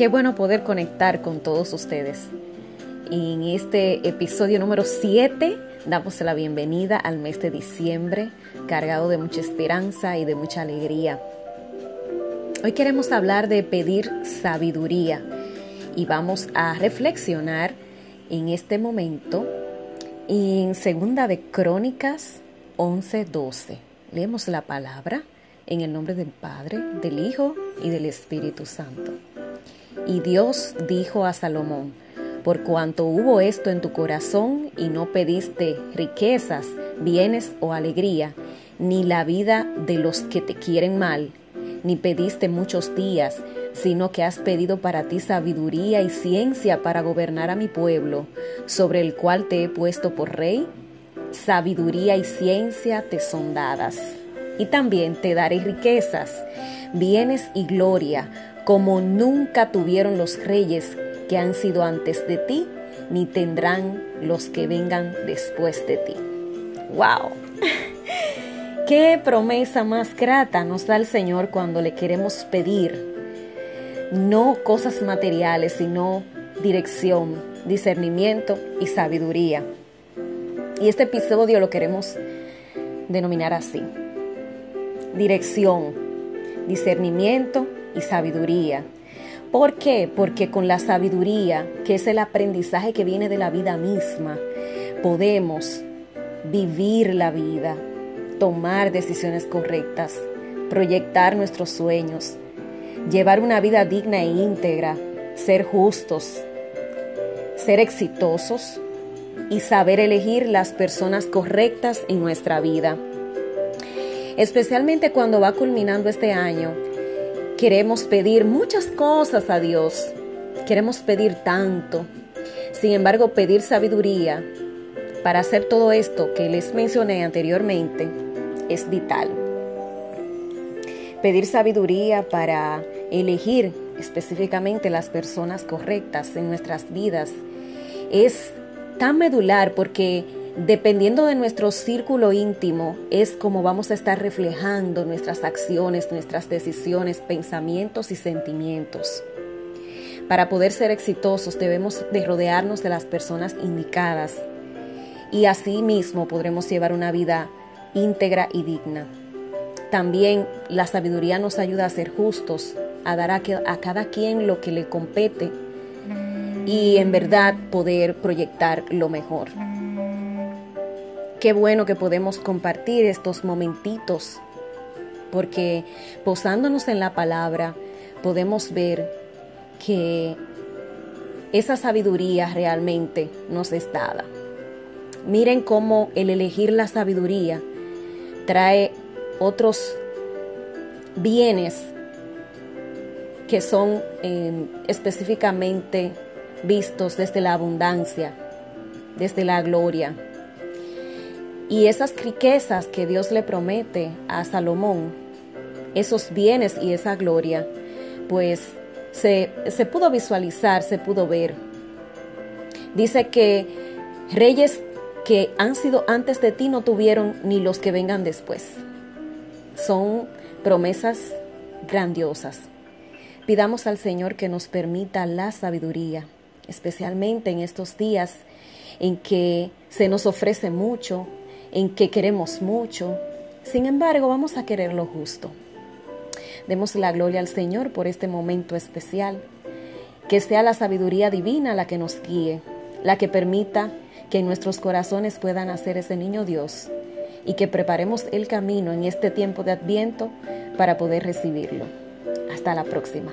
Qué bueno poder conectar con todos ustedes. En este episodio número 7 damos la bienvenida al mes de diciembre, cargado de mucha esperanza y de mucha alegría. Hoy queremos hablar de pedir sabiduría y vamos a reflexionar en este momento en Segunda de Crónicas 11:12. Leemos la palabra en el nombre del Padre, del Hijo y del Espíritu Santo. Y Dios dijo a Salomón, por cuanto hubo esto en tu corazón y no pediste riquezas, bienes o alegría, ni la vida de los que te quieren mal, ni pediste muchos días, sino que has pedido para ti sabiduría y ciencia para gobernar a mi pueblo, sobre el cual te he puesto por rey, sabiduría y ciencia te son dadas. Y también te daré riquezas, bienes y gloria, como nunca tuvieron los reyes que han sido antes de ti, ni tendrán los que vengan después de ti. ¡Wow! Qué promesa más grata nos da el Señor cuando le queremos pedir no cosas materiales, sino dirección, discernimiento y sabiduría. Y este episodio lo queremos denominar así. Dirección, discernimiento y sabiduría. ¿Por qué? Porque con la sabiduría, que es el aprendizaje que viene de la vida misma, podemos vivir la vida, tomar decisiones correctas, proyectar nuestros sueños, llevar una vida digna e íntegra, ser justos, ser exitosos y saber elegir las personas correctas en nuestra vida. Especialmente cuando va culminando este año, queremos pedir muchas cosas a Dios, queremos pedir tanto. Sin embargo, pedir sabiduría para hacer todo esto que les mencioné anteriormente es vital pedir sabiduría para elegir específicamente las personas correctas en nuestras vidas es tan medular porque dependiendo de nuestro círculo íntimo es como vamos a estar reflejando nuestras acciones, nuestras decisiones, pensamientos y sentimientos. Para poder ser exitosos debemos de rodearnos de las personas indicadas y así mismo podremos llevar una vida íntegra y digna. También la sabiduría nos ayuda a ser justos, a dar a, cada quien lo que le compete y en verdad poder proyectar lo mejor. Qué bueno que podemos compartir estos momentitos, porque posándonos en la palabra podemos ver que esa sabiduría realmente nos es dada. Miren cómo el elegir la sabiduría trae otros bienes que son em, específicamente vistos desde la abundancia, desde la gloria. Y esas riquezas que Dios le promete a Salomón, esos bienes y esa gloria, pues se, se pudo visualizar, se pudo ver. Dice que reyes que han sido antes de ti no tuvieron ni los que vengan después son promesas grandiosas. Pidamos al Señor que nos permita la sabiduría, especialmente en estos días en que se nos ofrece mucho, en que queremos mucho. Sin embargo, vamos a querer lo justo. Demos la gloria al Señor por este momento especial. Que sea la sabiduría divina la que nos guíe, la que permita que en nuestros corazones puedan hacer ese niño Dios y que preparemos el camino en este tiempo de adviento para poder recibirlo. Hasta la próxima.